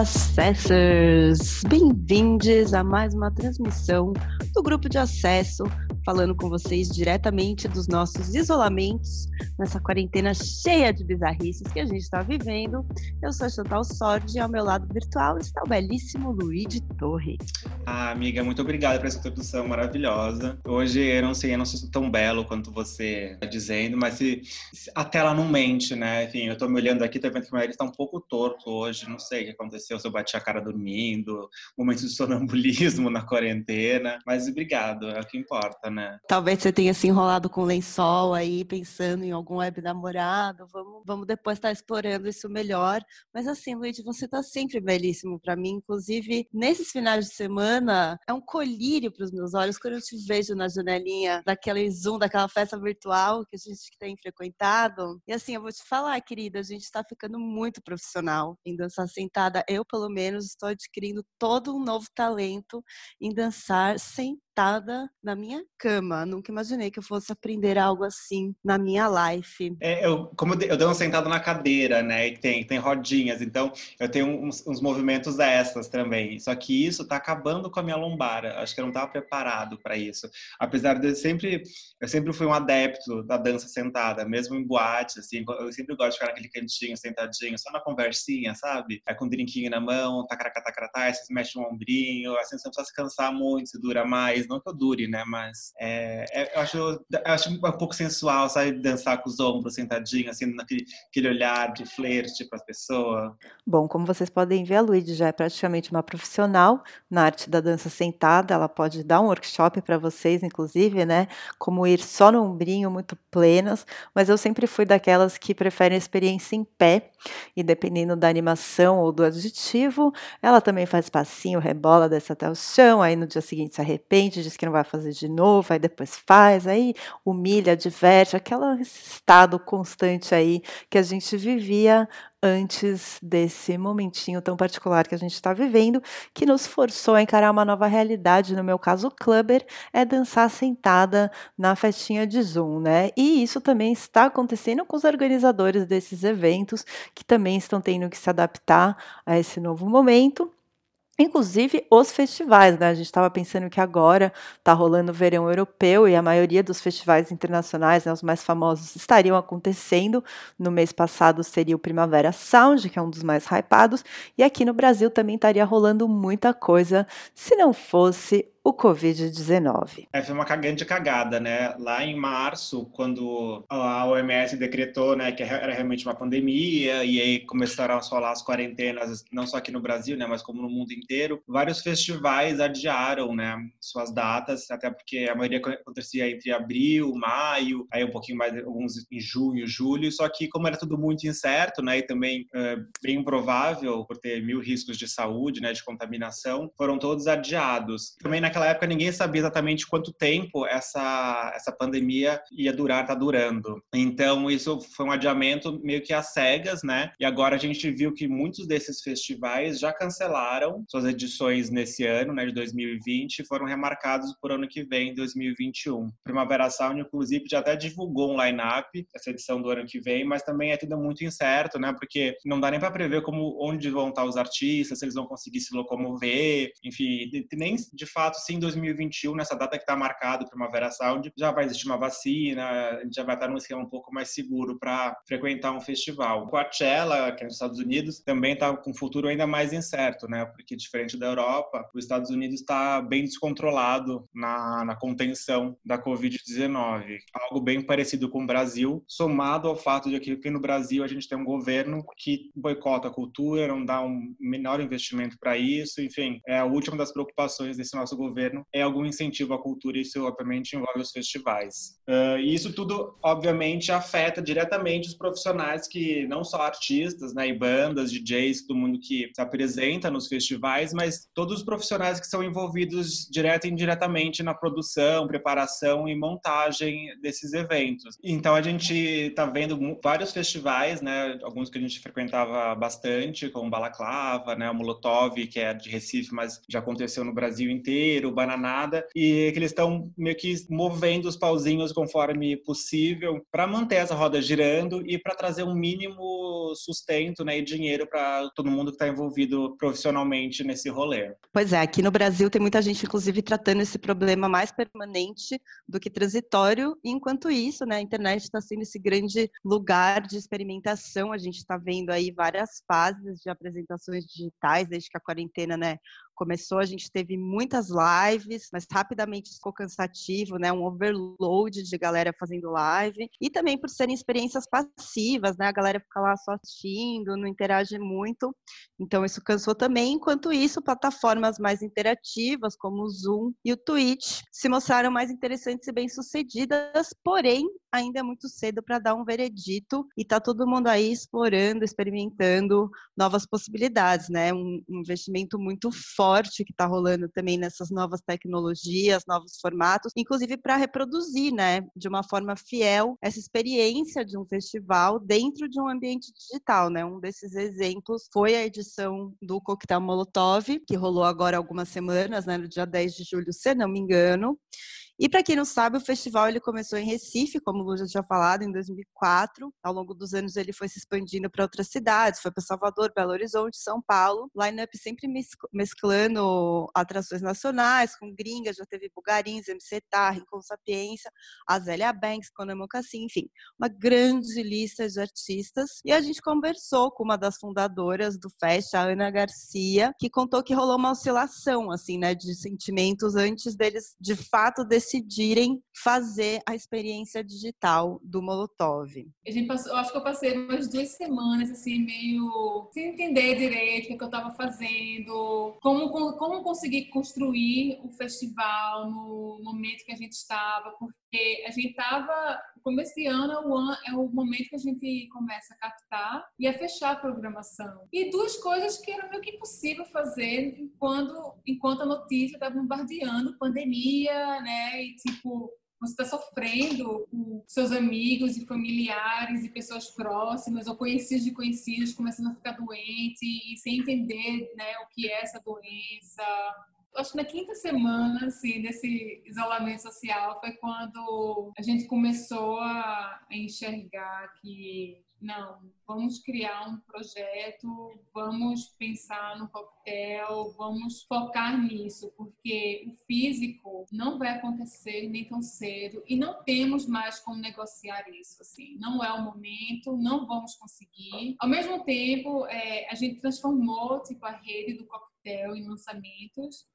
Acessors! Bem-vindos a mais uma transmissão do grupo de acesso, falando com vocês diretamente dos nossos isolamentos nessa quarentena cheia de bizarrices que a gente está vivendo. Eu sou a Chantal Sordi e ao meu lado virtual está o belíssimo Luigi Torre. Ah, amiga, muito obrigada por essa introdução maravilhosa. Hoje eu não sei, eu não sou tão belo quanto você está dizendo, mas se, se, a tela não mente, né? Enfim, eu estou me olhando aqui, tô vendo que meu nariz está um pouco torto hoje, não sei o que aconteceu, se eu bati a cara dormindo, momentos de sonambulismo na quarentena, mas obrigado, é o que importa, né? Talvez você tenha se enrolado com lençol aí, pensando em algum web namorado, vamos, vamos depois estar tá explorando isso melhor. Mas assim, Luiz, você está sempre belíssimo para mim, inclusive nesses finais de semana, é um colírio para os meus olhos quando eu te vejo na janelinha daquele Zoom, daquela festa virtual que a gente tem frequentado. E assim, eu vou te falar, querida, a gente está ficando muito profissional em dançar sentada. Eu, pelo menos, estou adquirindo todo um novo talento em dançar na minha cama. Nunca imaginei que eu fosse aprender algo assim na minha life. É, eu, como eu, eu sentado na cadeira, né? E tem, tem rodinhas, então eu tenho uns, uns movimentos extras também. Só que isso tá acabando com a minha lombar. Acho que eu não estava preparado para isso. Apesar de eu sempre, eu sempre fui um adepto da dança sentada, mesmo em boate, assim. Eu sempre gosto de ficar naquele cantinho, sentadinho, só na conversinha, sabe? É com um drinquinho na mão, aí você mexe um ombrinho, assim, você não precisa se cansar muito, se dura mais. Não que eu dure, né? Mas é, é, eu, acho, eu acho um pouco sensual, sabe? Dançar com os ombros sentadinho, assim, naquele aquele olhar de flerte para a pessoa. Bom, como vocês podem ver, a Luíde já é praticamente uma profissional na arte da dança sentada. Ela pode dar um workshop para vocês, inclusive, né? Como ir só no ombrinho, muito plenas. Mas eu sempre fui daquelas que preferem a experiência em pé. E dependendo da animação ou do adjetivo, ela também faz passinho, rebola, desce até o chão. Aí no dia seguinte se arrepende, diz que não vai fazer de novo. Aí depois faz, aí humilha, diverte. Aquele estado constante aí que a gente vivia antes desse momentinho tão particular que a gente está vivendo, que nos forçou a encarar uma nova realidade. No meu caso, o clubber é dançar sentada na festinha de Zoom, né? E isso também está acontecendo com os organizadores desses eventos, que também estão tendo que se adaptar a esse novo momento. Inclusive os festivais, né? A gente estava pensando que agora está rolando o verão europeu e a maioria dos festivais internacionais, né, os mais famosos, estariam acontecendo. No mês passado seria o Primavera Sound, que é um dos mais hypados, e aqui no Brasil também estaria rolando muita coisa se não fosse o Covid-19. É, foi uma grande cagada, né? Lá em março, quando a OMS decretou né, que era realmente uma pandemia, e aí começaram a rolar as quarentenas, não só aqui no Brasil, né, mas como no mundo inteiro, vários festivais adiaram né, suas datas, até porque a maioria acontecia entre abril, maio, aí um pouquinho mais, alguns em junho, julho, só que como era tudo muito incerto, né, e também é, bem improvável, por ter mil riscos de saúde, né, de contaminação, foram todos adiados. Também na naquela época ninguém sabia exatamente quanto tempo essa, essa pandemia ia durar, tá durando. Então isso foi um adiamento meio que às cegas, né? E agora a gente viu que muitos desses festivais já cancelaram suas edições nesse ano, né, de 2020, e foram remarcados por ano que vem, 2021. Primavera Sound, inclusive, já até divulgou um line-up, essa edição do ano que vem, mas também é tudo muito incerto, né? Porque não dá nem para prever como onde vão estar os artistas, se eles vão conseguir se locomover, enfim, nem de fato se em 2021, nessa data que está marcado Primavera Sound, já vai existir uma vacina, a gente já vai estar num esquema um pouco mais seguro para frequentar um festival. Coachella, que é nos Estados Unidos, também está com um futuro ainda mais incerto, né? Porque diferente da Europa, os Estados Unidos está bem descontrolado na, na contenção da Covid-19. Algo bem parecido com o Brasil, somado ao fato de que aqui no Brasil a gente tem um governo que boicota a cultura, não dá um menor investimento para isso, enfim, é a última das preocupações desse nosso governo governo é algum incentivo à cultura e isso obviamente envolve os festivais. Uh, e isso tudo obviamente afeta diretamente os profissionais que não só artistas, né, e bandas, DJs, todo mundo que se apresenta nos festivais, mas todos os profissionais que são envolvidos direto e indiretamente na produção, preparação e montagem desses eventos. Então a gente está vendo vários festivais, né, alguns que a gente frequentava bastante, como Balaclava, né, o Molotov, que é de Recife, mas já aconteceu no Brasil inteiro inteiro, bananada, e que eles estão meio que movendo os pauzinhos conforme possível para manter essa roda girando e para trazer um mínimo sustento né, e dinheiro para todo mundo que está envolvido profissionalmente nesse rolê. Pois é, aqui no Brasil tem muita gente, inclusive, tratando esse problema mais permanente do que transitório, e enquanto isso, né, a internet está sendo esse grande lugar de experimentação. A gente está vendo aí várias fases de apresentações digitais desde que a quarentena né, começou, a gente teve muitas lives, mas rapidamente ficou cansativo, né? Um overload de galera fazendo live. E também por serem experiências passivas, né? A galera fica lá só assistindo, não interage muito. Então isso cansou também. Enquanto isso, plataformas mais interativas, como o Zoom e o Twitch, se mostraram mais interessantes e bem-sucedidas, porém, ainda é muito cedo para dar um veredito e tá todo mundo aí explorando, experimentando novas possibilidades, né? Um investimento muito forte forte que está rolando também nessas novas tecnologias, novos formatos, inclusive para reproduzir, né, de uma forma fiel essa experiência de um festival dentro de um ambiente digital, né? Um desses exemplos foi a edição do Coquetel Molotov, que rolou agora algumas semanas, né, no dia 10 de julho, se não me engano. E para quem não sabe, o festival ele começou em Recife, como o Lu já tinha falado, em 2004. Ao longo dos anos ele foi se expandindo para outras cidades, foi para Salvador, Belo Horizonte, São Paulo. Line-up sempre mesclando atrações nacionais com gringas, já teve Bugarins, MC Tar, Rincon Sapiência, Azélia Banks, Conan Mocassin, enfim, uma grande lista de artistas. E a gente conversou com uma das fundadoras do Fest, a Ana Garcia, que contou que rolou uma oscilação, assim, né, de sentimentos antes deles, de fato, decidirem decidirem fazer a experiência digital do Molotov? A gente passou, eu acho que eu passei umas duas semanas assim meio sem entender direito o que eu estava fazendo, como como conseguir construir o festival no momento que a gente estava, porque a gente estava começo de ano é o, é o momento que a gente começa a captar e a fechar a programação. E duas coisas que era meio que impossível fazer enquanto, enquanto a notícia estava bombardeando pandemia, né? E tipo, você está sofrendo com seus amigos e familiares e pessoas próximas ou conhecidos de conhecidos começando a ficar doente e sem entender né, o que é essa doença acho que na quinta semana assim desse isolamento social foi quando a gente começou a enxergar que não, vamos criar um projeto, vamos pensar no coquetel, vamos focar nisso, porque o físico não vai acontecer nem tão cedo e não temos mais como negociar isso, assim, não é o momento, não vamos conseguir. Ao mesmo tempo, é, a gente transformou tipo a rede do coquetel em lançamentos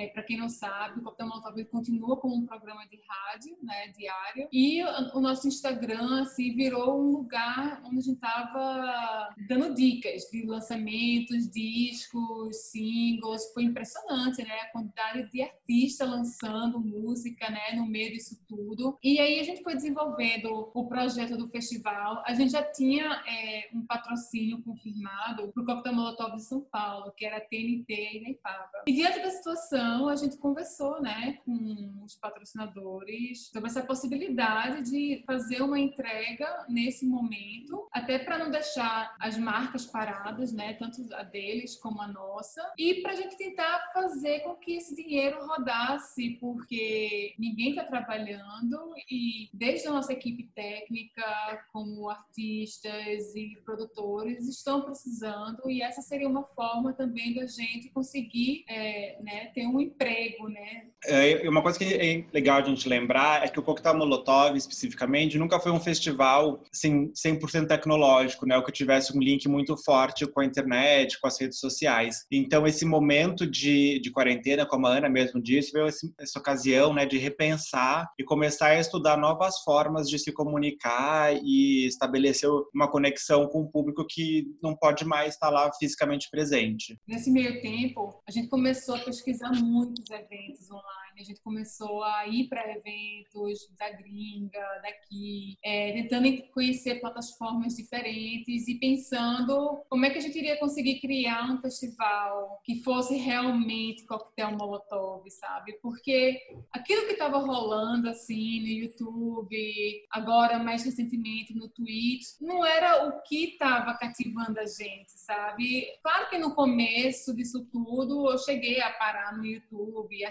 é, para quem não sabe, o Coquetel Molotov continua como um programa de rádio, né, diário. E o nosso Instagram assim, virou um lugar onde a gente estava dando dicas de lançamentos, discos, singles. Foi impressionante, né? A quantidade de artistas lançando música, né, no meio disso tudo. E aí a gente foi desenvolvendo o projeto do festival. A gente já tinha é, um patrocínio confirmado para o Molotov de São Paulo, que era a TNT e Neipava. E diante da situação a gente conversou né, com os patrocinadores sobre essa possibilidade de fazer uma entrega nesse momento, até para não deixar as marcas paradas, né, tanto a deles como a nossa, e para a gente tentar fazer com que esse dinheiro rodasse, porque ninguém está trabalhando e desde a nossa equipe técnica, como artistas e produtores, estão precisando, e essa seria uma forma também da gente conseguir é, né, ter um emprego, né? É, uma coisa que é legal a gente lembrar é que o Coquetel Molotov, especificamente, nunca foi um festival assim, 100% tecnológico, né? O que tivesse um link muito forte com a internet, com as redes sociais. Então, esse momento de, de quarentena, como a Ana mesmo disse, veio essa ocasião né, de repensar e começar a estudar novas formas de se comunicar e estabelecer uma conexão com o público que não pode mais estar lá fisicamente presente. Nesse meio tempo, a gente começou a pesquisar muitos eventos online A gente começou a ir para eventos da gringa, daqui, é, tentando conhecer plataformas diferentes e pensando como é que a gente iria conseguir criar um festival que fosse realmente coquetel molotov, sabe? Porque aquilo que estava rolando assim no YouTube, agora mais recentemente no Twitch, não era o que estava cativando a gente, sabe? Claro que no começo disso tudo eu cheguei a parar no YouTube e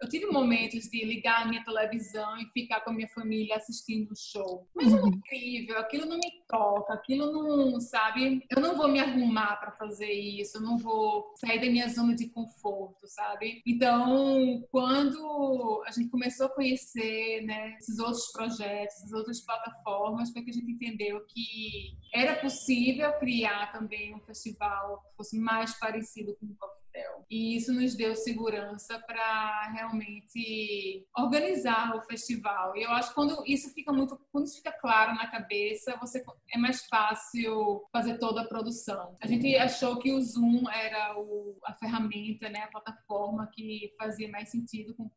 Eu tive momentos de ligar a minha televisão e ficar com a minha família assistindo o show. Mas uhum. é incrível, aquilo não me toca, aquilo não, sabe? Eu não vou me arrumar para fazer isso, eu não vou sair da minha zona de conforto, sabe? Então, quando a gente começou a conhecer, né, esses outros projetos, essas outras plataformas, foi que a gente entendeu que era possível criar também um festival que fosse mais parecido com o E isso nos deu segurança para realmente organizar o festival. E eu acho que quando isso fica muito, quando isso fica claro na cabeça, você é mais fácil fazer toda a produção. A gente achou que o Zoom era o, a ferramenta, né, a plataforma que fazia mais sentido com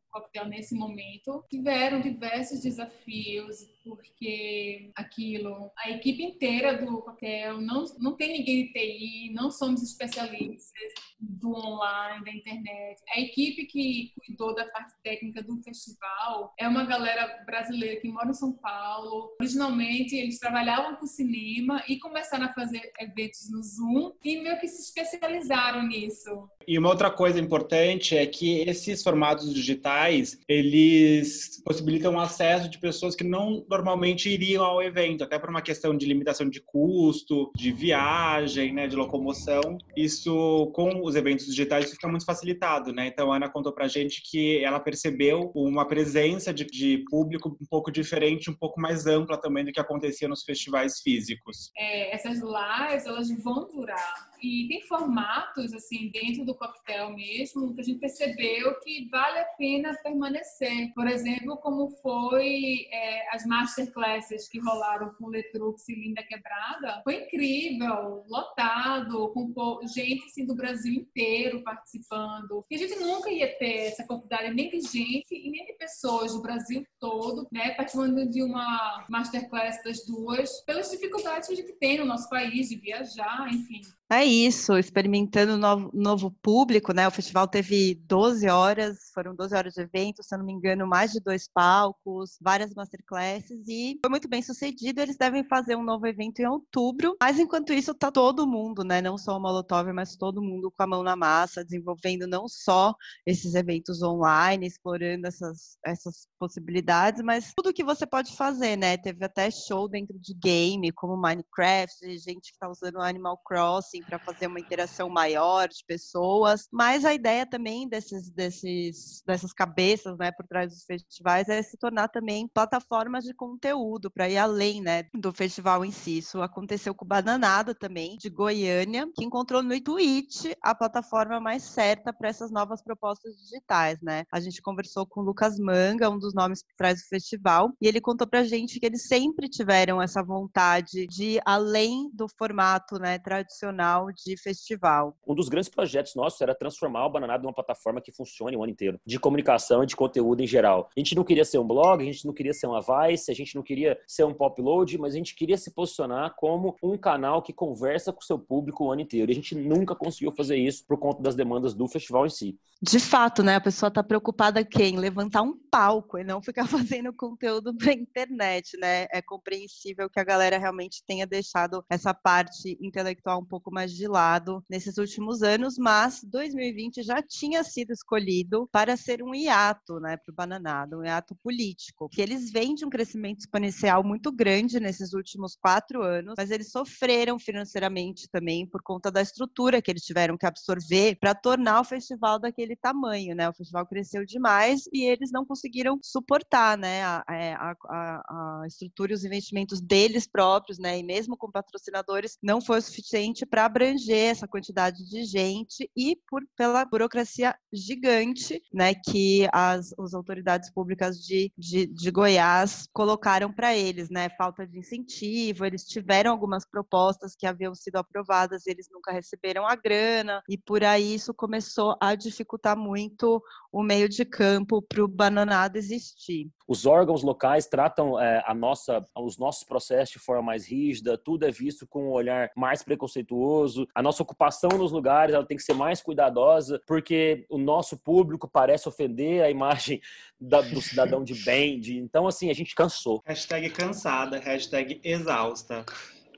nesse momento. Tiveram diversos desafios porque aquilo, a equipe inteira do coquetel não não tem ninguém de TI, não somos especialistas do online, da internet. A equipe que cuidou da parte técnica do festival é uma galera brasileira que mora em São Paulo. Originalmente, eles trabalhavam com cinema e começaram a fazer eventos no Zoom e meio que se especializaram nisso. E uma outra coisa importante é que esses formatos digitais, eles possibilitam o acesso de pessoas que não normalmente iriam ao evento, até por uma questão de limitação de custo, de viagem, né, de locomoção. Isso, com os eventos digitais, fica muito facilitado, né? Então, a Ana contou pra gente que ela percebeu uma presença de, de público um pouco diferente, um pouco mais ampla também do que acontecia nos festivais físicos. É, essas lives, elas vão durar. E tem formatos, assim, dentro do coquetel mesmo, que a gente percebeu que vale a pena permanecer. Por exemplo, como foi é, as masterclasses que rolaram com Letrux e Linda Quebrada. Foi incrível, lotado, com gente assim, do Brasil inteiro participando. E a gente nunca ia ter essa quantidade nem de gente e nem de pessoas do Brasil todo, né, participando de uma masterclass das duas, pelas dificuldades que a gente tem no nosso país de viajar, enfim. É isso, experimentando novo, novo público, né? O festival teve 12 horas, foram 12 horas de evento, se eu não me engano, mais de dois palcos, várias masterclasses e foi muito bem sucedido. Eles devem fazer um novo evento em outubro, mas enquanto isso, tá todo mundo, né? Não só o Molotov, mas todo mundo com a mão na massa, desenvolvendo não só esses eventos online, explorando essas, essas possibilidades, mas tudo que você pode fazer, né? Teve até show dentro de game, como Minecraft, gente que tá usando Animal Crossing assim, para fazer uma interação maior de pessoas. Mas a ideia também desses, desses, dessas cabeças, né, por trás dos festivais é se tornar também plataformas de conteúdo para ir além, né, do festival em si. Isso aconteceu com o Bananada também, de Goiânia, que encontrou no Twitch a plataforma mais certa para essas novas propostas digitais, né? A gente conversou com o Lucas Manga, um dos nomes por trás do festival, e ele contou pra gente que eles sempre tiveram essa vontade de além do formato, né, tradicional de festival. Um dos grandes projetos nossos era transformar o Bananada numa plataforma que funcione o ano inteiro, de comunicação e de conteúdo em geral. A gente não queria ser um blog, a gente não queria ser uma Vice, a gente não queria ser um pop load, mas a gente queria se posicionar como um canal que conversa com o seu público o ano inteiro. E a gente nunca conseguiu fazer isso por conta das demandas do festival em si. De fato, né? A pessoa está preocupada quem? Levantar um palco e não ficar fazendo conteúdo para internet, né? É compreensível que a galera realmente tenha deixado essa parte intelectual um pouco mais de lado nesses últimos anos, mas 2020 já tinha sido escolhido para ser um hiato, né, para o Bananado, um hiato político, que eles vêm de um crescimento exponencial muito grande nesses últimos quatro anos, mas eles sofreram financeiramente também por conta da estrutura que eles tiveram que absorver para tornar o festival daquele tamanho, né? O festival cresceu demais e eles não conseguiram suportar, né, a, é, a, a, a estrutura e os investimentos deles próprios, né, e mesmo com patrocinadores, não foi o suficiente para abranger essa quantidade de gente e por, pela burocracia gigante né, que as, as autoridades públicas de, de, de Goiás colocaram para eles, né? Falta de incentivo, eles tiveram algumas propostas que haviam sido aprovadas, eles nunca receberam a grana, e por aí isso começou a dificultar muito o meio de campo para o bananado existir. Os órgãos locais tratam é, a nossa, os nossos processos de forma mais rígida, tudo é visto com um olhar mais preconceituoso. A nossa ocupação nos lugares ela tem que ser mais cuidadosa, porque o nosso público parece ofender a imagem da, do cidadão de bem. De, então, assim, a gente cansou. Hashtag cansada, hashtag exausta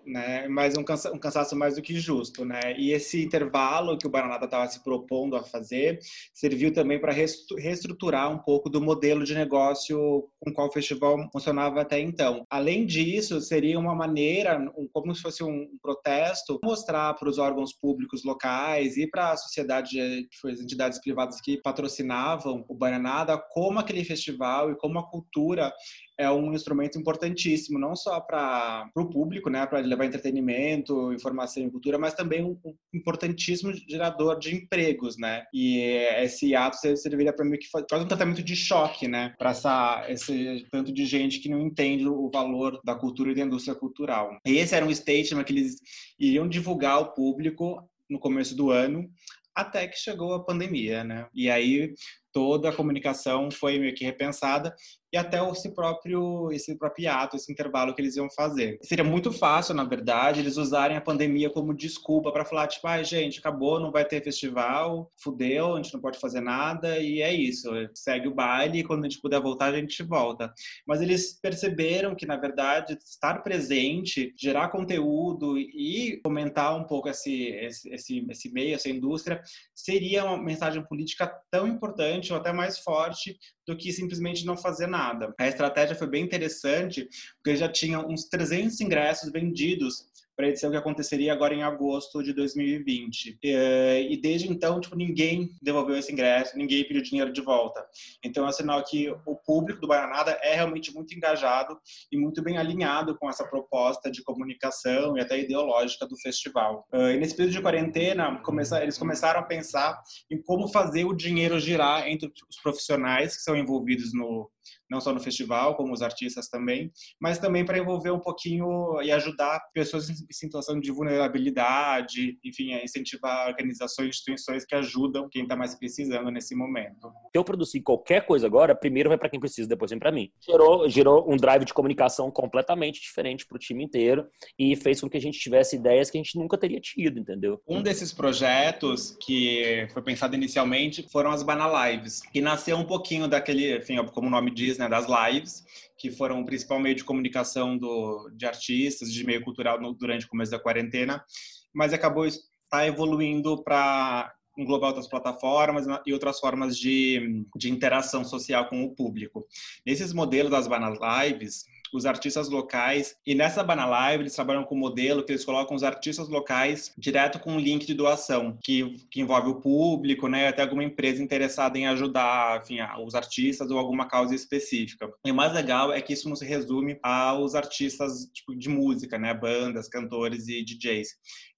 né? Mas um, cansa um cansaço mais do que justo, né? E esse intervalo que o Bananada estava se propondo a fazer serviu também para reestruturar um pouco do modelo de negócio com qual o festival funcionava até então. Além disso, seria uma maneira, como se fosse um protesto, mostrar para os órgãos públicos locais e para a sociedade, as entidades privadas que patrocinavam o Bananada, como aquele festival e como a cultura é um instrumento importantíssimo, não só para o público, né, para levar entretenimento, informação e cultura, mas também um, importantíssimo gerador de empregos, né? E esse ato serviria para mim que faz, faz um tratamento de choque, né, para esse tanto de gente que não entende o valor da cultura e da indústria cultural. Esse era um statement que eles iriam divulgar ao público no começo do ano, até que chegou a pandemia, né? E aí toda a comunicação foi meio que repensada e até esse próprio esse próprio ato, esse intervalo que eles iam fazer. Seria muito fácil, na verdade, eles usarem a pandemia como desculpa para falar tipo, ah, gente, acabou, não vai ter festival, fudeu, a gente não pode fazer nada e é isso, segue o baile e quando a gente puder voltar, a gente volta. Mas eles perceberam que, na verdade, estar presente, gerar conteúdo e fomentar um pouco esse esse esse, esse meio, essa indústria, seria uma mensagem política tão importante ou até mais forte do que simplesmente não fazer nada. A estratégia foi bem interessante, porque já tinha uns 300 ingressos vendidos a edição que aconteceria agora em agosto de 2020. E, desde então, tipo, ninguém devolveu esse ingresso, ninguém pediu dinheiro de volta. Então, é sinal que o público do Baianada é realmente muito engajado e muito bem alinhado com essa proposta de comunicação e até ideológica do festival. E nesse período de quarentena, eles começaram a pensar em como fazer o dinheiro girar entre os profissionais que são envolvidos no, não só no festival, como os artistas também, mas também para envolver um pouquinho e ajudar pessoas em situação de vulnerabilidade, enfim, a incentivar organizações, instituições que ajudam quem está mais precisando nesse momento. Se eu produzir qualquer coisa agora, primeiro vai para quem precisa, depois vem para mim. Gerou, gerou um drive de comunicação completamente diferente para o time inteiro e fez com que a gente tivesse ideias que a gente nunca teria tido, entendeu? Um desses projetos que foi pensado inicialmente foram as Bana Lives, que nasceu um pouquinho daquele, enfim, como o nome diz, né, das lives, que foram o principal meio de comunicação do, de artistas, de meio cultural no, durante o começo da quarentena, mas acabou está evoluindo para englobar outras plataformas e outras formas de, de interação social com o público. Nesses modelos das Banana Lives, os artistas locais. E nessa Bana Live, eles trabalham com um modelo que eles colocam os artistas locais direto com um link de doação, que, que envolve o público, né? Até alguma empresa interessada em ajudar, enfim, os artistas ou alguma causa específica. E o mais legal é que isso não se resume aos artistas tipo, de música, né? Bandas, cantores e DJs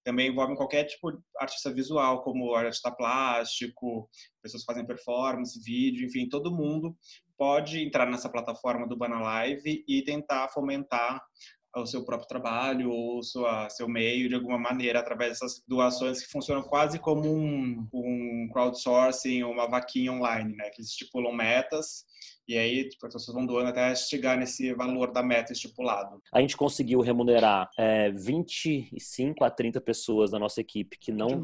também envolve qualquer tipo de artista visual, como artista plástico, pessoas que fazem performance, vídeo, enfim, todo mundo pode entrar nessa plataforma do Bana Live e tentar fomentar o seu próprio trabalho ou sua, seu meio de alguma maneira através dessas doações que funcionam quase como um, um crowdsourcing, uma vaquinha online, né? Que eles estipulam metas e aí, tipo, as pessoas vão doando até chegar nesse valor da meta estipulado. A gente conseguiu remunerar é, 25 a 30 pessoas da nossa equipe que não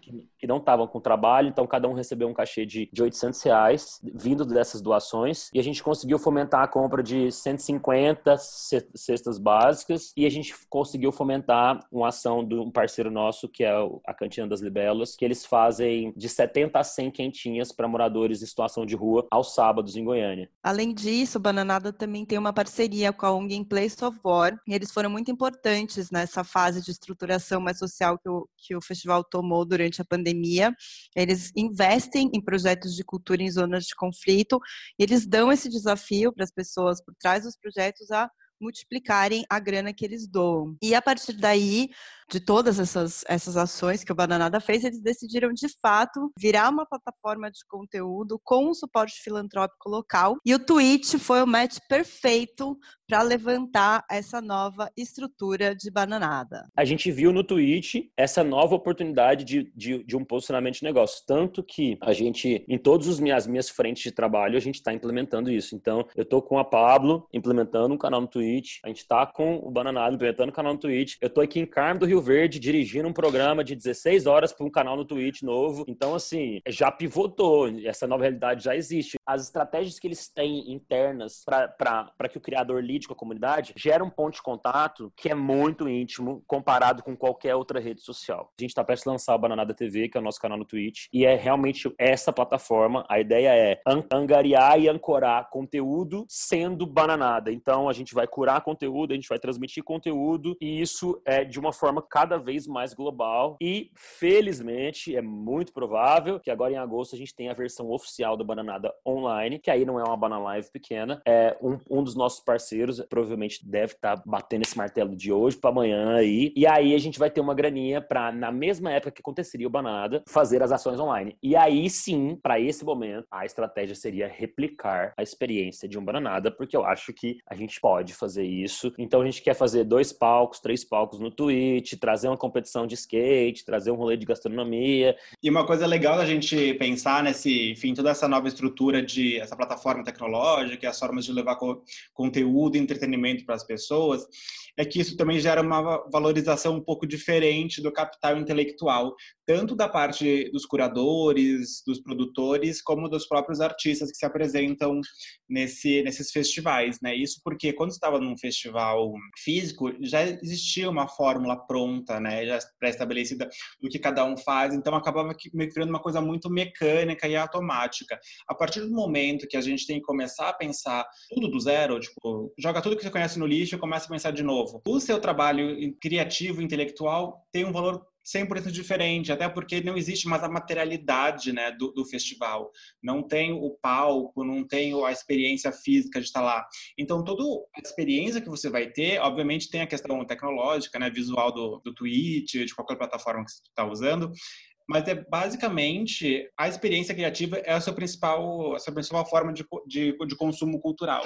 que, que, não estavam com trabalho, então cada um recebeu um cachê de, de 800 reais vindo dessas doações e a gente conseguiu fomentar a compra de 150 cestas básicas e a gente conseguiu fomentar uma ação de um parceiro nosso que é a Cantina das Libelas, que eles fazem de 70 a 100 quentinhas para moradores em situação de rua aos sábados em Goiânia. Além disso, Bananada também tem uma parceria com a ONG em Place of War, e eles foram muito importantes nessa fase de estruturação mais social que o, que o festival tomou durante a pandemia. Eles investem em projetos de cultura em zonas de conflito, e eles dão esse desafio para as pessoas por trás dos projetos a multiplicarem a grana que eles doam. E a partir daí, de todas essas, essas ações que o Bananada fez, eles decidiram de fato virar uma plataforma de conteúdo com um suporte filantrópico local. E o Twitch foi o match perfeito para levantar essa nova estrutura de bananada. A gente viu no Twitch essa nova oportunidade de, de, de um posicionamento de negócio. Tanto que a gente, em todas as minhas, frentes de trabalho, a gente está implementando isso. Então, eu estou com a Pablo implementando um canal no Twitch, a gente está com o Bananada implementando um canal no Twitch. Eu estou aqui em Carmo do Rio Verde dirigindo um programa de 16 horas para um canal no Twitch novo. Então, assim, já pivotou, essa nova realidade já existe. As estratégias que eles têm internas para que o criador lide com a comunidade gera um ponto de contato que é muito íntimo comparado com qualquer outra rede social. A gente está prestes a lançar o Bananada TV, que é o nosso canal no Twitch, e é realmente essa plataforma. A ideia é angariar e ancorar conteúdo sendo bananada. Então a gente vai curar conteúdo, a gente vai transmitir conteúdo, e isso é de uma forma cada vez mais global. E felizmente é muito provável que agora em agosto a gente tenha a versão oficial do Bananada online, que aí não é uma Banana Live pequena, é um, um dos nossos parceiros provavelmente deve estar tá batendo esse martelo de hoje para amanhã aí. E aí a gente vai ter uma graninha para na mesma época que aconteceria o Banada, fazer as ações online. E aí sim, para esse momento, a estratégia seria replicar a experiência de um Bananada, porque eu acho que a gente pode fazer isso. Então a gente quer fazer dois palcos, três palcos no Twitch, trazer uma competição de skate, trazer um rolê de gastronomia. E uma coisa legal da gente pensar nesse, enfim, toda essa nova estrutura de essa plataforma tecnológica, as formas de levar co conteúdo entretenimento para as pessoas, é que isso também gera uma valorização um pouco diferente do capital intelectual, tanto da parte dos curadores, dos produtores, como dos próprios artistas que se apresentam nesse, nesses festivais, né? Isso porque quando estava num festival físico, já existia uma fórmula pronta, né? Já pré-estabelecida do que cada um faz, então acabava meio que virando uma coisa muito mecânica e automática. A partir do momento que a gente tem que começar a pensar tudo do zero, tipo, joga tudo que você conhece no lixo e começa a pensar de novo. O seu trabalho criativo, intelectual, tem um valor 100% diferente, até porque não existe mais a materialidade né, do, do, festival. Não tem o palco, não tem a experiência física de estar lá. Então, toda a experiência que você vai ter, obviamente, tem a questão tecnológica, né, visual do, do Twitch, de qualquer plataforma que você está usando, mas é basicamente a experiência criativa é a sua principal, a sua principal forma de, de, de consumo cultural.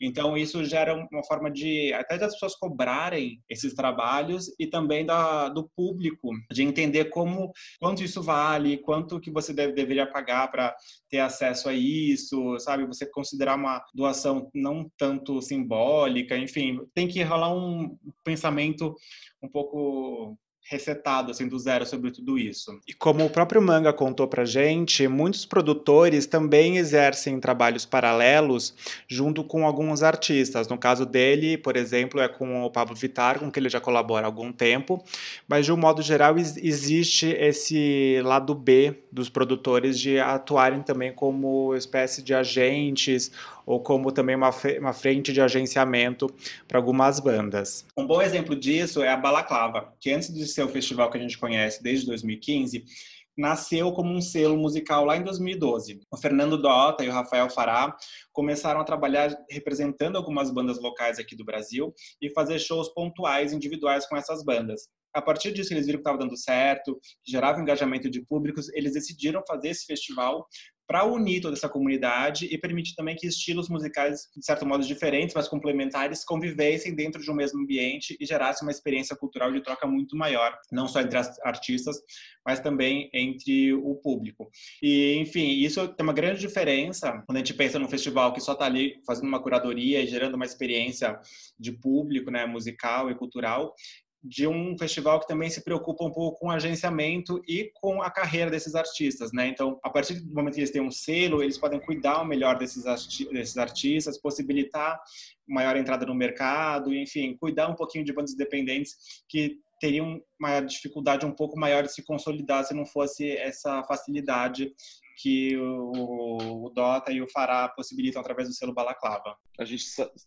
Então, isso gera uma forma de até das pessoas cobrarem esses trabalhos e também da, do público, de entender como quanto isso vale, quanto que você deve, deveria pagar para ter acesso a isso, sabe? Você considerar uma doação não tanto simbólica, enfim, tem que rolar um pensamento um pouco resetado assim do zero sobre tudo isso. E como o próprio manga contou pra gente, muitos produtores também exercem trabalhos paralelos junto com alguns artistas. No caso dele, por exemplo, é com o Pablo Vittar, com quem ele já colabora há algum tempo, mas de um modo geral existe esse lado B dos produtores de atuarem também como espécie de agentes ou como também uma, uma frente de agenciamento para algumas bandas. Um bom exemplo disso é a Balaclava, que antes de ser o festival que a gente conhece desde 2015, nasceu como um selo musical lá em 2012. O Fernando Dota e o Rafael Fará começaram a trabalhar representando algumas bandas locais aqui do Brasil e fazer shows pontuais individuais com essas bandas. A partir disso, eles viram que estava dando certo, gerava engajamento de públicos, eles decidiram fazer esse festival para unir toda essa comunidade e permitir também que estilos musicais, de certo modo diferentes, mas complementares, convivessem dentro de um mesmo ambiente e gerasse uma experiência cultural de troca muito maior, não só entre as artistas, mas também entre o público. E, enfim, isso tem uma grande diferença quando a gente pensa num festival que só está ali fazendo uma curadoria e gerando uma experiência de público, né, musical e cultural, de um festival que também se preocupa um pouco com agenciamento e com a carreira desses artistas, né? Então, a partir do momento que eles têm um selo, eles podem cuidar melhor desses, arti desses artistas, possibilitar maior entrada no mercado, enfim, cuidar um pouquinho de bandas independentes que teriam uma dificuldade um pouco maior de se consolidar se não fosse essa facilidade que o, o Dota e o Fará possibilitam através do selo Balaclava. A gente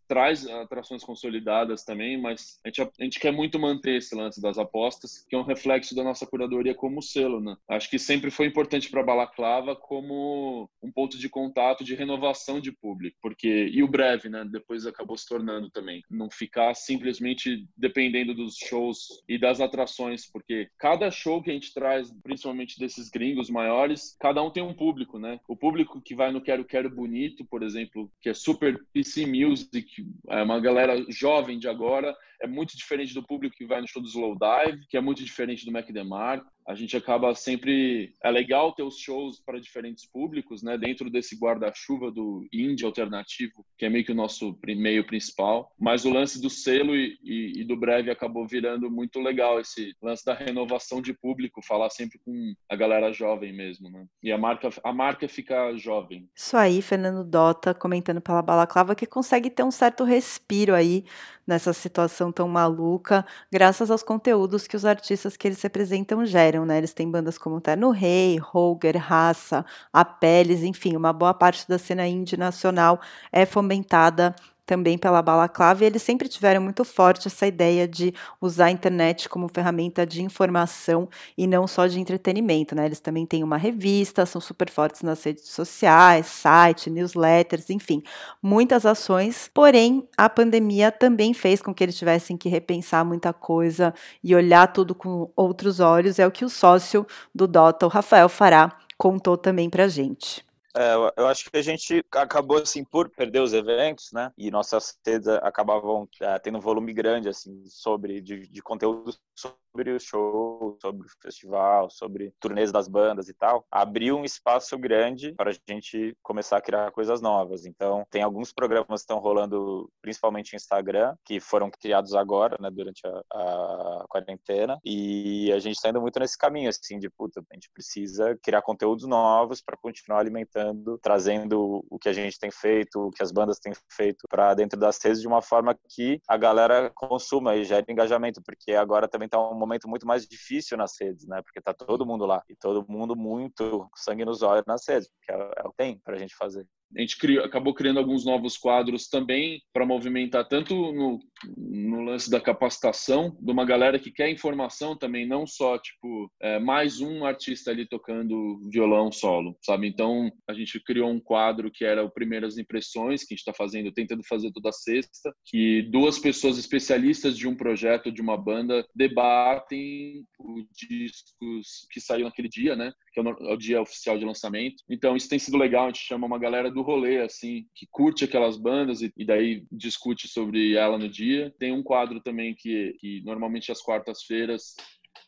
traz atrações consolidadas também, mas a gente, a gente quer muito manter esse lance das apostas, que é um reflexo da nossa curadoria como selo, né? Acho que sempre foi importante para Balaclava como um ponto de contato de renovação de público, porque e o breve, né? Depois acabou se tornando também, não ficar simplesmente dependendo dos shows e das atrações, porque cada show que a gente traz, principalmente desses gringos maiores, cada um tem um público, né? O público que vai no Quero Quero Bonito, por exemplo, que é super PC Music, é uma galera jovem de agora, é muito diferente do público que vai no show do Slow Dive, que é muito diferente do Mac DeMarco a gente acaba sempre é legal ter os shows para diferentes públicos, né? Dentro desse guarda-chuva do indie alternativo, que é meio que o nosso meio principal. Mas o lance do selo e, e, e, do breve acabou virando muito legal esse lance da renovação de público, falar sempre com a galera jovem mesmo, né? E a marca a marca fica jovem. Isso aí, Fernando Dota comentando pela Balaclava que consegue ter um certo respiro aí nessa situação tão maluca, graças aos conteúdos que os artistas que eles representam geram, né? Eles têm bandas como Terno Rei, Holger, Raça, Apeles, enfim, uma boa parte da cena indie nacional é fomentada também pela Balaclava, e eles sempre tiveram muito forte essa ideia de usar a internet como ferramenta de informação e não só de entretenimento, né? Eles também têm uma revista, são super fortes nas redes sociais, site, newsletters, enfim, muitas ações. Porém, a pandemia também fez com que eles tivessem que repensar muita coisa e olhar tudo com outros olhos. É o que o sócio do Dota, o Rafael Fará, contou também pra gente. É, eu acho que a gente acabou assim por perder os eventos, né? E nossas redes acabavam é, tendo um volume grande assim sobre de, de conteúdo sobre o show, sobre o festival, sobre turnês das bandas e tal, abriu um espaço grande para a gente começar a criar coisas novas. Então, tem alguns programas que estão rolando, principalmente no Instagram, que foram criados agora, né, durante a, a quarentena, e a gente está indo muito nesse caminho, assim, de puta, a gente precisa criar conteúdos novos para continuar alimentando, trazendo o que a gente tem feito, o que as bandas têm feito para dentro das redes de uma forma que a galera consuma e gere engajamento, porque agora também está um momento muito mais difícil nas redes, né? Porque tá todo mundo lá e todo mundo muito sangue nos olhos nas redes, porque é, é o que tem para a gente fazer a gente criou, acabou criando alguns novos quadros também para movimentar tanto no, no, lance da capacitação de uma galera que quer informação também, não só tipo é, mais um artista ali tocando violão solo, sabe? Então a gente criou um quadro que era o Primeiras Impressões que a gente está fazendo, tentando fazer toda sexta, que duas pessoas especialistas de um projeto de uma banda debatem os discos que saíram naquele dia, né? Que é o, é o dia oficial de lançamento. Então isso tem sido legal. A gente chama uma galera do do rolê, assim, que curte aquelas bandas e, e daí discute sobre ela no dia. Tem um quadro também que, que normalmente às quartas-feiras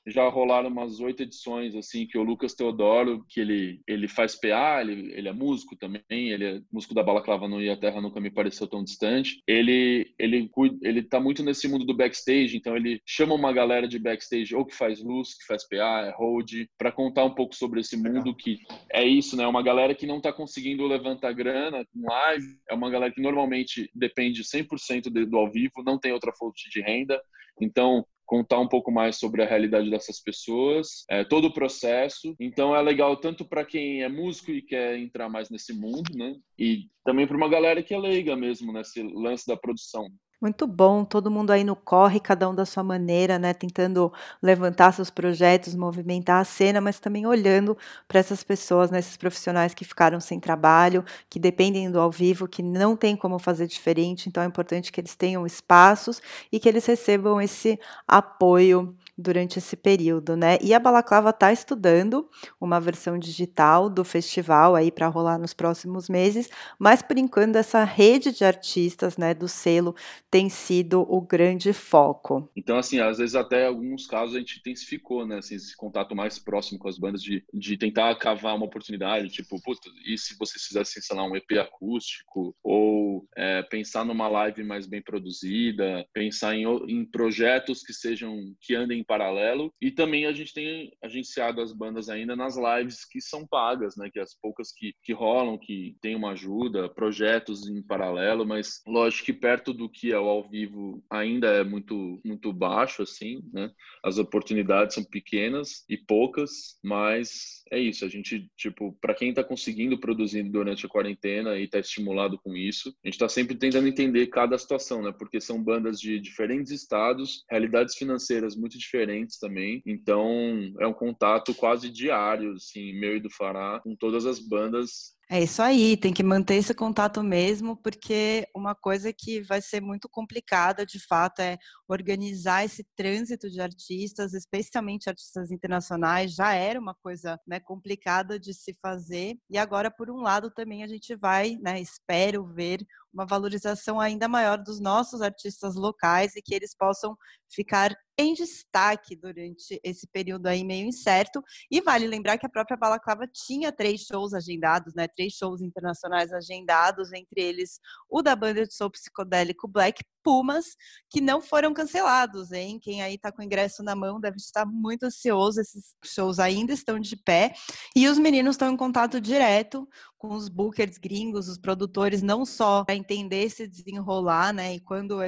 já rolaram umas oito edições, assim, que o Lucas Teodoro, que ele, ele faz PA, ele, ele é músico também, ele é músico da Balaclava no E a Terra Nunca Me Pareceu Tão Distante. Ele, ele, ele tá muito nesse mundo do backstage, então ele chama uma galera de backstage, ou que faz luz, que faz PA, é hold, para contar um pouco sobre esse mundo que é isso, né? Uma galera que não tá conseguindo levantar grana com live, é uma galera que normalmente depende 100% do ao vivo, não tem outra fonte de renda. Então, contar um pouco mais sobre a realidade dessas pessoas, é, todo o processo. Então é legal tanto para quem é músico e quer entrar mais nesse mundo, né? E também para uma galera que é leiga mesmo nesse lance da produção. Muito bom, todo mundo aí no corre, cada um da sua maneira, né, tentando levantar seus projetos, movimentar a cena, mas também olhando para essas pessoas, né, esses profissionais que ficaram sem trabalho, que dependem do ao vivo, que não tem como fazer diferente, então é importante que eles tenham espaços e que eles recebam esse apoio durante esse período, né? E a Balaclava está estudando uma versão digital do festival aí para rolar nos próximos meses, mas por enquanto essa rede de artistas, né, do selo tem sido o grande foco. Então, assim, às vezes até alguns casos a gente intensificou, né, assim, esse contato mais próximo com as bandas de, de tentar cavar uma oportunidade, tipo, e se vocês fizessem, sei lá, um EP acústico ou é, pensar numa live mais bem produzida, pensar em, em projetos que sejam, que andem em paralelo. E também a gente tem agenciado as bandas ainda nas lives que são pagas, né? Que as poucas que, que rolam, que tem uma ajuda, projetos em paralelo, mas lógico que perto do que é o ao vivo ainda é muito, muito baixo, assim, né? As oportunidades são pequenas e poucas, mas é isso. A gente, tipo, para quem está conseguindo produzir durante a quarentena e está estimulado com isso, a gente está sempre tentando entender cada situação, né? Porque são bandas de diferentes estados, realidades financeiras muito diferentes também. Então, é um contato quase diário, assim, meu e do Fará, com todas as bandas é isso aí, tem que manter esse contato mesmo, porque uma coisa que vai ser muito complicada, de fato, é organizar esse trânsito de artistas, especialmente artistas internacionais, já era uma coisa né, complicada de se fazer, e agora, por um lado, também a gente vai, né, espero ver uma valorização ainda maior dos nossos artistas locais e que eles possam ficar em destaque durante esse período aí meio incerto. E vale lembrar que a própria Balaclava tinha três shows agendados, né? Três shows internacionais agendados, entre eles o da banda de soul psicodélico Black Pumas, que não foram cancelados, hein? Quem aí tá com o ingresso na mão deve estar muito ansioso. Esses shows ainda estão de pé. E os meninos estão em contato direto com os bookers gringos, os produtores, não só para entender se desenrolar, né? E quando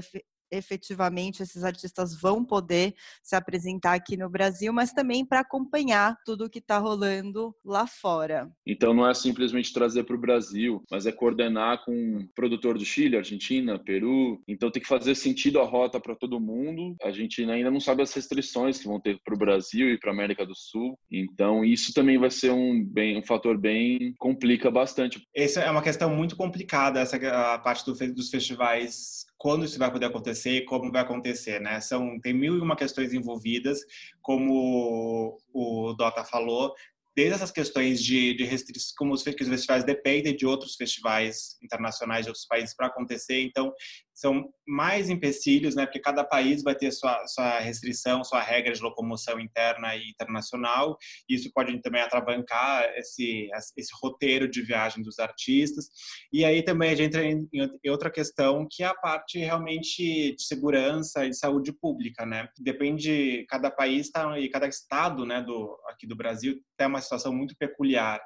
efetivamente esses artistas vão poder se apresentar aqui no Brasil, mas também para acompanhar tudo o que está rolando lá fora. Então não é simplesmente trazer para o Brasil, mas é coordenar com um produtor do Chile, Argentina, Peru. Então tem que fazer sentido a rota para todo mundo. A gente ainda não sabe as restrições que vão ter para o Brasil e para a América do Sul. Então isso também vai ser um, bem, um fator bem complica bastante. Essa é uma questão muito complicada essa a parte do, dos festivais quando isso vai poder acontecer e como vai acontecer, né? São tem mil e uma questões envolvidas, como o Dota falou, desde essas questões de, de restrições, como os festivais dependem de outros festivais internacionais de outros países para acontecer, então são mais empecilhos, né? Porque cada país vai ter sua, sua restrição, sua regra de locomoção interna e internacional. Isso pode também atravancar esse, esse roteiro de viagem dos artistas. E aí também a gente entra em, outra questão, que é a parte realmente de segurança e saúde pública, né? Depende, cada país tá, e cada estado, né, do, aqui do Brasil tem uma situação muito peculiar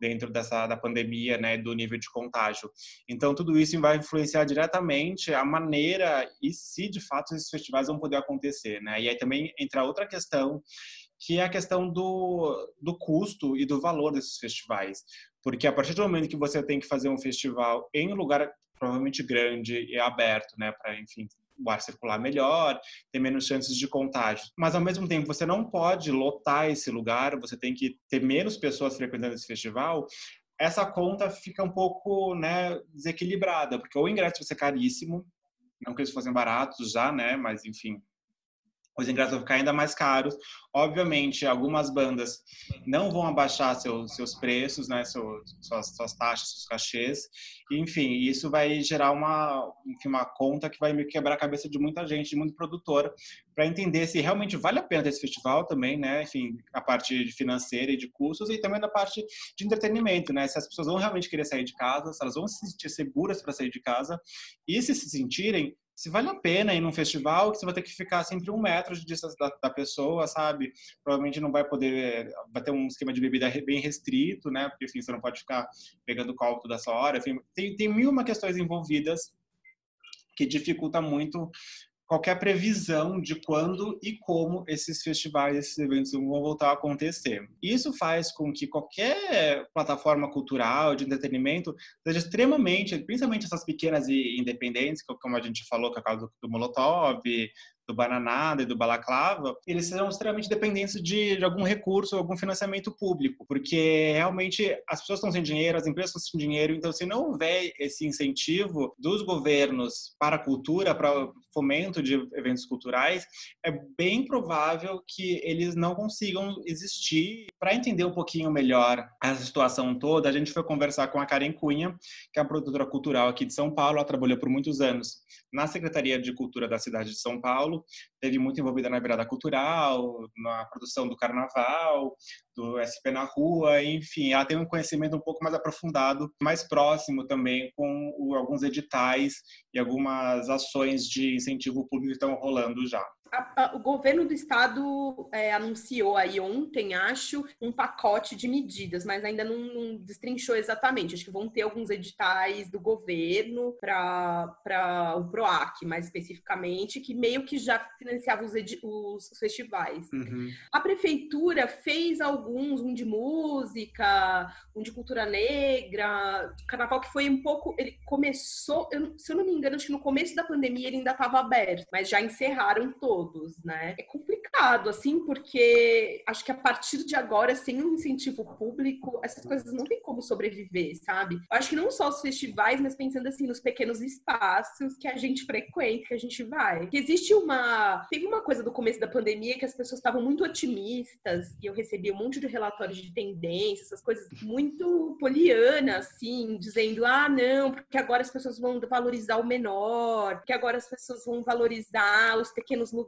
dentro dessa da pandemia, né, do nível de contágio. Então tudo isso vai influenciar diretamente a maneira e se de fato esses festivais vão poder acontecer, né? E aí também entra outra questão que é a questão do, do custo e do valor desses festivais. Porque a partir do momento que você tem que fazer um festival em um lugar provavelmente grande e aberto, né, para enfim o ar circular melhor, tem menos chances de contágio. Mas ao mesmo tempo, você não pode lotar esse lugar, você tem que ter menos pessoas frequentando esse festival. Essa conta fica um pouco né, desequilibrada, porque o ingresso vai ser caríssimo, não que eles fossem baratos já, né? Mas enfim, os ingressos vão ficar ainda mais caros. Obviamente, algumas bandas não vão abaixar seus, seus preços, né, seus, suas, suas taxas, seus cachês. Enfim, isso vai gerar uma, enfim, uma conta que vai me quebrar a cabeça de muita gente, de muito produtor, para entender se realmente vale a pena ter esse festival também, né? Enfim, a parte financeira e de custos e também da parte de entretenimento, né? Se as pessoas vão realmente querer sair de casa, se elas vão se sentir seguras para sair de casa e se se sentirem, se vale a pena ir num festival que você vai ter que ficar sempre um metro de distância da, da, pessoa, sabe? Provavelmente não vai poder, vai ter um esquema de bebida bem restrito, né? Porque enfim, você não pode ficar pegando copo toda essa hora. Enfim, tem, tem mil uma questões envolvidas que dificulta muito qualquer previsão de quando e como esses festivais, esses eventos vão voltar a acontecer. Isso faz com que qualquer plataforma cultural, de entretenimento, seja extremamente, principalmente essas pequenas e independentes, como a gente falou, que é o caso do, Molotov, do Bananada e do Balaclava, eles serão extremamente dependentes de, de, algum recurso, algum financiamento público, porque realmente as pessoas estão sem dinheiro, as empresas estão sem dinheiro, então se não houver esse incentivo dos governos para a cultura, para o fomento de eventos culturais, é bem provável que eles não consigam existir. Para entender um pouquinho melhor essa situação toda, a gente foi conversar com a Karen Cunha, que é uma produtora cultural aqui de São Paulo, ela trabalhou por muitos anos na Secretaria de Cultura da cidade de São Paulo, teve muito envolvida na virada cultural, na produção do carnaval, do SP na rua, enfim, ela tem um conhecimento um pouco mais aprofundado, mais próximo também com o, alguns editais e algumas ações de incentivo público que estão rolando já. A, a, o governo do estado é, anunciou aí ontem, acho, um pacote de medidas, mas ainda não, não destrinchou exatamente. Acho que vão ter alguns editais do governo para o PROAC, mais especificamente, que meio que já financiava os, os, festivais. Uhum. A prefeitura fez alguns, um de música, um de cultura negra, carnaval que foi um pouco. Ele começou, eu, se eu não me engano, acho que no começo da pandemia ele ainda estava aberto, mas já encerraram todos, né? É complicado, assim, porque acho que a partir de agora, sem um incentivo público, essas coisas não tem como sobreviver, sabe? Eu acho que não só os festivais, mas pensando assim nos pequenos espaços que a gente frequenta, que a gente vai. Que existe uma. Teve uma coisa do começo da pandemia que as pessoas estavam muito otimistas e eu recebi um monte de relatórios de tendência, essas coisas muito poliana, assim, dizendo: ah, não, porque agora as pessoas vão valorizar o menor, que agora as pessoas vão valorizar os pequenos lugares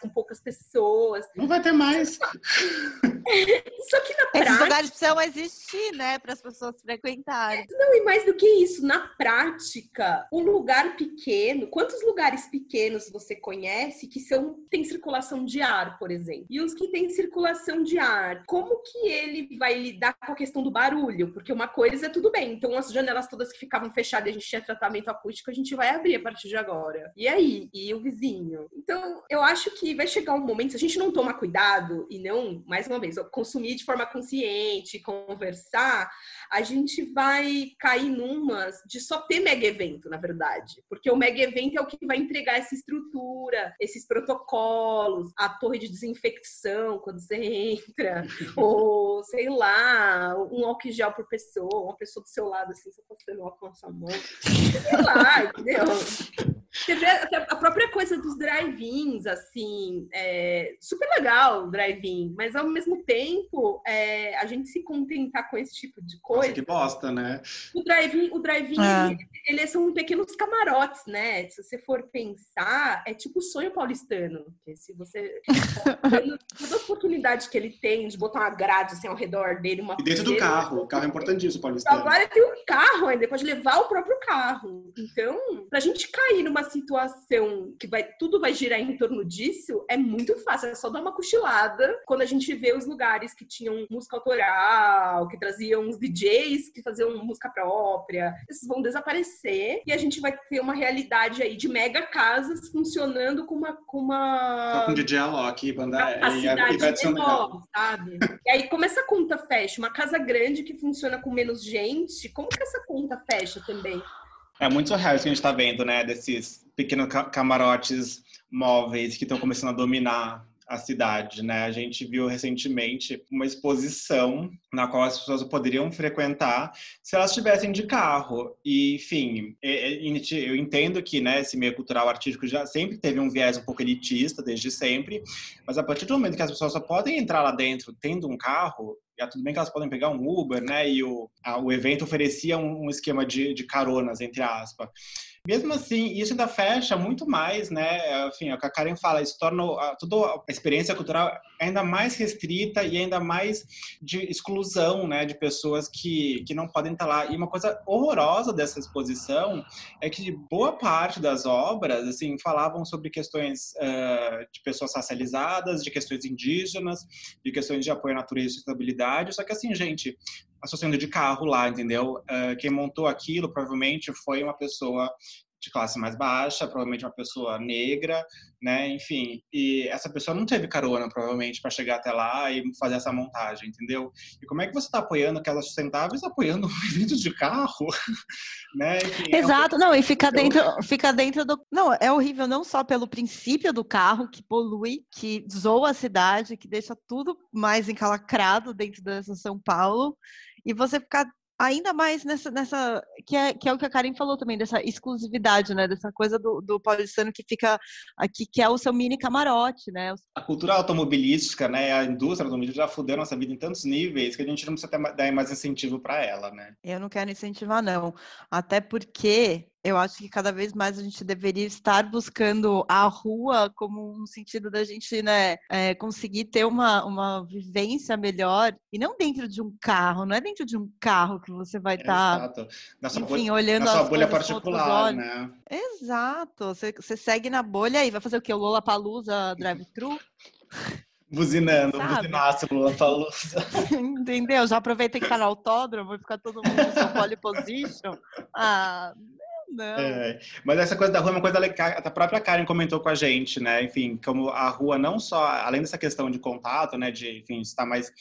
com poucas pessoas. Não vai ter mais. Só que na prática. Esses lugares precisam existir, né, para as pessoas frequentarem. Não, e mais do que isso, na prática, um lugar pequeno, quantos lugares pequenos você conhece que são tem circulação de ar, por exemplo? E os que têm circulação de ar, como que ele vai lidar com a questão do barulho? Porque uma coisa é tudo bem, então as janelas todas que ficavam fechadas e a gente tinha tratamento acústico, a gente vai abrir a partir de agora. E aí? E o vizinho? Então, eu acho que vai chegar um momento, se a gente não tomar cuidado e não, mais uma vez, consumir de forma consciente, conversar, a gente vai cair numas de só ter mega evento, na verdade. Porque o mega evento é o que vai entregar essa estrutura, esses protocolos, a torre de desinfecção quando você entra, ou sei lá, um álcool gel por pessoa, uma pessoa do seu lado, assim, você passando álcool na sua mão. Sei lá, entendeu? Você vê a própria coisa dos drive-ins, assim, é super legal o drive-in, mas ao mesmo tempo, é, a gente se contentar com esse tipo de coisa. Nossa, que bosta, né? O drive-in, o drive é. eles são pequenos camarotes, né? Se você for pensar, é tipo o sonho paulistano. Porque se você. toda oportunidade que ele tem de botar uma grade assim, ao redor dele, uma. E dentro do carro, o carro é importantíssimo, paulistano. Agora tem um carro ainda, pode levar o próprio carro. Então, pra gente cair numa situação que vai tudo vai girar em torno disso, é muito fácil. É só dar uma cochilada quando a gente vê os lugares que tinham música autoral, que traziam os DJs que faziam música própria. Esses vão desaparecer e a gente vai ter uma realidade aí de mega casas funcionando com uma. Com uma... Só com DJ Alok, banda a cidade menor, sabe? E aí, como essa conta fecha? Uma casa grande que funciona com menos gente, como que essa conta fecha também? É muito surreal isso que a gente está vendo, né? Desses pequenos camarotes móveis que estão começando a dominar a cidade, né? A gente viu recentemente uma exposição na qual as pessoas poderiam frequentar se elas estivessem de carro. E, enfim, eu entendo que né, esse meio cultural artístico já sempre teve um viés um pouco elitista, desde sempre, mas a partir do momento que as pessoas só podem entrar lá dentro tendo um carro, já tudo bem que elas podem pegar um Uber, né? E o, a, o evento oferecia um, um esquema de, de caronas, entre aspas. Mesmo assim, isso ainda fecha muito mais, né? Enfim, é o que a Karen fala, isso torna toda a experiência cultural ainda mais restrita e ainda mais de exclusão, né? De pessoas que, que não podem estar lá. E uma coisa horrorosa dessa exposição é que boa parte das obras, assim, falavam sobre questões uh, de pessoas racializadas, de questões indígenas, de questões de apoio à natureza e sustentabilidade. Só que, assim, gente, associando de carro lá, entendeu? Uh, quem montou aquilo provavelmente foi uma pessoa de classe mais baixa, provavelmente uma pessoa negra, né? Enfim, e essa pessoa não teve carona, provavelmente, para chegar até lá e fazer essa montagem, entendeu? E como é que você está apoiando aquelas sustentáveis apoiando eventos de carro, né? Enfim, Exato, é um... não, e fica dentro, fica dentro do. Não, é horrível não só pelo princípio do carro que polui, que zoa a cidade, que deixa tudo mais encalacrado dentro dessa São Paulo, e você ficar ainda mais nessa, nessa que, é, que é o que a Karen falou também, dessa exclusividade, né? Dessa coisa do, do paulistano que fica aqui, que é o seu mini camarote, né? A cultura automobilística, né? A indústria automobilística já fudeu nossa vida em tantos níveis que a gente não precisa ter, dar mais incentivo para ela, né? Eu não quero incentivar, não. Até porque Eu acho que cada vez mais a gente deveria estar buscando a rua como um sentido da gente né, é, conseguir ter uma, uma vivência melhor e não dentro de um carro, não é dentro de um carro que você vai estar, tá, enfim, bolha, olhando na sua bolha particular, né? Exato. Você, você segue na bolha e vai fazer o quê? O Lola Palusa drive-thru? Buzinando, buzinaço Lula Palusa. Entendeu? Já aproveitei que tá no autódromo e ficar todo mundo no seu pole position. Ah, não. É, mas essa coisa da rua é uma coisa legal. A própria Karen comentou com a gente, né? Enfim, como a rua não só, além dessa questão de contato, né? De, enfim, estar mais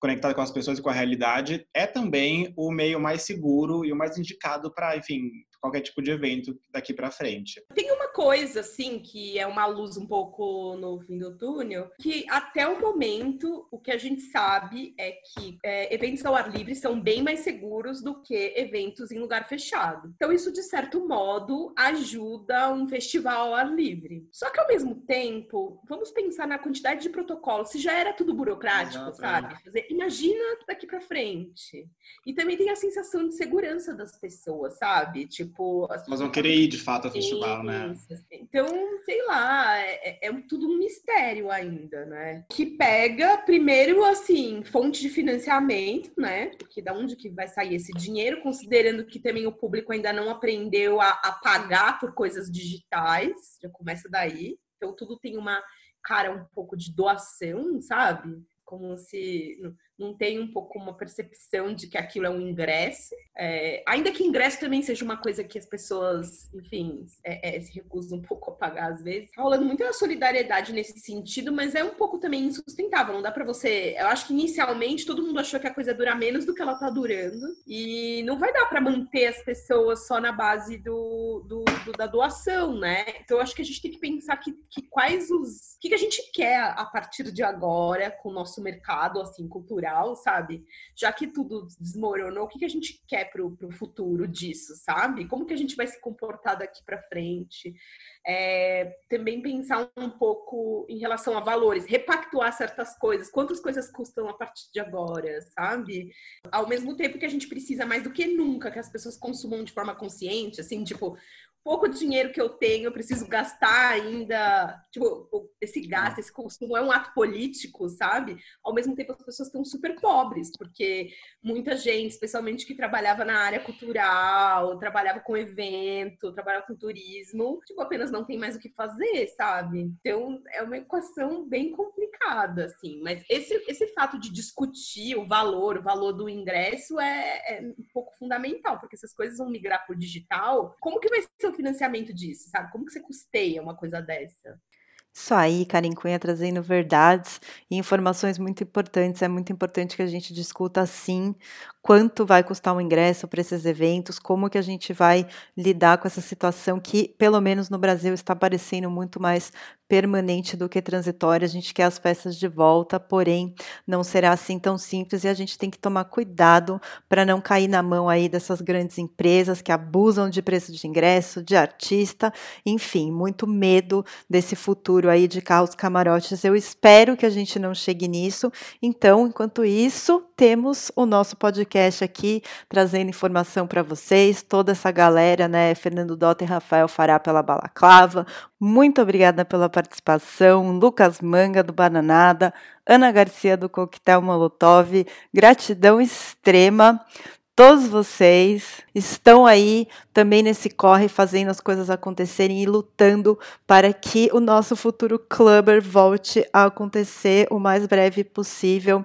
conectada com as pessoas e com a realidade, é também o meio mais seguro e o mais indicado para, enfim, qualquer tipo de evento daqui para frente. Tem uma coisa, assim, que é uma luz um pouco no fim do túnel, que até o momento o que a gente sabe é que é, eventos ao ar livre são bem mais seguros do que eventos em lugar fechado. Então, isso, de certo modo, ajuda um festival ao ar livre. Só que, ao mesmo tempo, vamos pensar na quantidade de protocolos. Se já era tudo burocrático, Exato, sabe? É. Imagina daqui para frente. E também tem a sensação de segurança das pessoas, sabe? Tipo, Tipo, as Mas vão querer ir de fato ao festival, né? Então, sei lá, é, é, é, tudo um mistério ainda, né? Que pega, primeiro, assim, fonte de financiamento, né? Porque da onde que vai sair esse dinheiro, considerando que também o público ainda não aprendeu a, a pagar por coisas digitais, já começa daí. Então, tudo tem uma cara um pouco de doação, sabe? Como se não tem um pouco uma percepção de que aquilo é um ingresso. É, ainda que ingresso também seja uma coisa que as pessoas, enfim, é, é, se recusam um pouco a pagar às vezes. Tá rolando muita solidariedade nesse sentido, mas é um pouco também insustentável. Não dá para você. Eu acho que inicialmente todo mundo achou que a coisa dura menos do que ela tá durando. E não vai dar para manter as pessoas só na base do, do, do, da doação, né? Então eu acho que a gente tem que pensar que, que quais os. O que, que a gente quer a partir de agora com o nosso mercado, assim, cultural legal, sabe? Já que tudo desmoronou, o que, que a gente quer pro, pro futuro disso, sabe? Como que a gente vai se comportar daqui para frente? É, também pensar um pouco em relação a valores, repactuar certas coisas, quantas coisas custam a partir de agora, sabe? Ao mesmo tempo que a gente precisa mais do que nunca que as pessoas consumam de forma consciente, assim, tipo, pouco dinheiro que eu tenho, eu preciso gastar ainda. Tipo, esse gasto, esse consumo é um ato político, sabe? Ao mesmo tempo, as pessoas estão super pobres, porque muita gente, especialmente que trabalhava na área cultural, trabalhava com evento, trabalhava com turismo, tipo, apenas não tem mais o que fazer, sabe? Então, é uma equação bem complicada, assim. Mas esse, esse fato de discutir o valor, o valor do ingresso é, é um pouco fundamental, porque essas coisas vão migrar para o digital. Como que vai ser o financiamento disso, sabe? Como que você custeia uma coisa dessa? Isso aí, Karen Cunha trazendo verdades e informações muito importantes. É muito importante que a gente discuta sim quanto vai custar um ingresso para esses eventos, como que a gente vai lidar com essa situação que, pelo menos no Brasil, está parecendo muito mais permanente do que transitória. A gente quer as peças de volta, porém não será assim tão simples e a gente tem que tomar cuidado para não cair na mão aí dessas grandes empresas que abusam de preço de ingresso, de artista, enfim, muito medo desse futuro aí de carros camarotes. Eu espero que a gente não chegue nisso. Então, enquanto isso, temos o nosso podcast aqui trazendo informação para vocês, toda essa galera, né? Fernando Dota e Rafael Fará pela Balaclava. Muito obrigada pela participação. Lucas Manga do Bananada, Ana Garcia do Coquetel Molotov. Gratidão extrema todos vocês estão aí também nesse corre fazendo as coisas acontecerem e lutando para que o nosso futuro clubber volte a acontecer o mais breve possível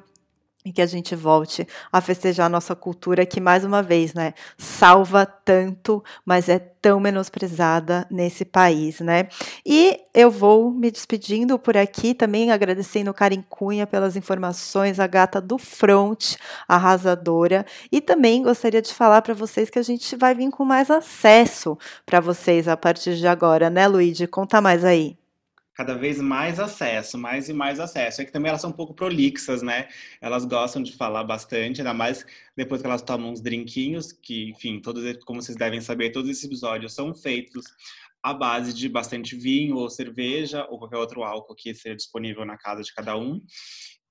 e que a gente volte a festejar a nossa cultura que, mais uma vez, né, salva tanto, mas é tão menosprezada nesse país, né? E eu vou me despedindo por aqui, também agradecendo Karen Cunha pelas informações, a gata do front, arrasadora, e também gostaria de falar para vocês que a gente vai vir com mais acesso para vocês a partir de agora, né, Luíde? Conta mais aí cada vez mais acesso, mais e mais acesso. É que também elas são um pouco prolixas, né? Elas gostam de falar bastante, ainda mais depois que elas tomam uns drinquinhos, que, enfim, todos, como vocês devem saber, todos esses episódios são feitos à base de bastante vinho ou cerveja ou qualquer outro álcool que seja disponível na casa de cada um.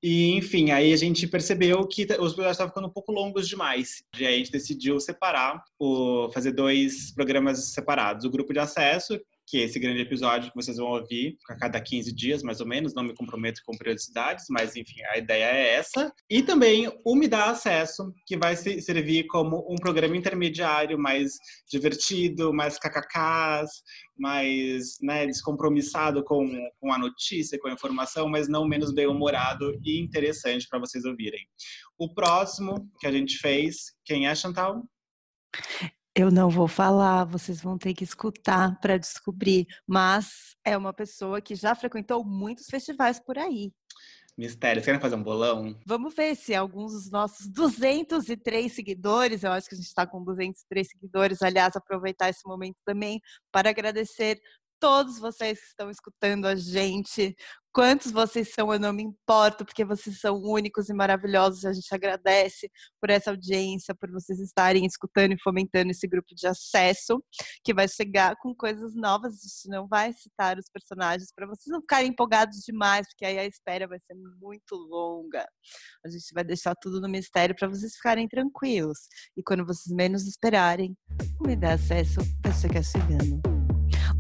E, enfim, aí a gente percebeu que os episódios estavam ficando um pouco longos demais. E aí a gente decidiu separar, o, fazer dois programas separados. O grupo de acesso, que é esse grande episódio que vocês vão ouvir a cada 15 dias, mais ou menos. Não me comprometo com periodicidades, mas enfim, a ideia é essa. E também o Me Dá Acesso, que vai servir como um programa intermediário mais divertido, mais kkks, mais né, descompromissado com, com a notícia, com a informação, mas não menos bem-humorado e interessante para vocês ouvirem. O próximo que a gente fez, quem é, Chantal? Eu não vou falar, vocês vão ter que escutar para descobrir. Mas é uma pessoa que já frequentou muitos festivais por aí. Mistério, querem fazer um bolão? Vamos ver se alguns dos nossos 203 seguidores, eu acho que a gente está com 203 seguidores, aliás, aproveitar esse momento também para agradecer todos vocês que estão escutando a gente. Quantos vocês são, eu não me importo, porque vocês são únicos e maravilhosos. A gente agradece por essa audiência, por vocês estarem escutando e fomentando esse grupo de acesso, que vai chegar com coisas novas. A gente não vai citar os personagens para vocês não ficarem empolgados demais, porque aí a espera vai ser muito longa. A gente vai deixar tudo no mistério para vocês ficarem tranquilos. E quando vocês menos esperarem, me dá acesso vai chegar chegando.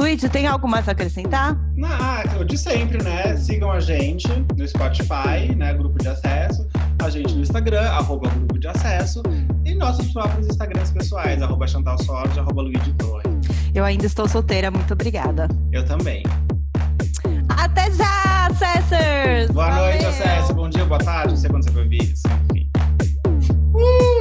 Luigi, tem algo mais a acrescentar? Não, ah, de sempre, né? Sigam a gente no Spotify, né? Grupo de acesso. A gente no Instagram, arroba grupo de acesso. E nossos próprios Instagrams pessoais, arroba Chantal Sorge, arroba Luigi Torre. Eu ainda estou solteira, muito obrigada. Eu também. Até já, Acessors! Boa Valeu. noite, Acesso. Bom dia, boa tarde. Não sei quando você vai ouvir isso. Enfim. Uh!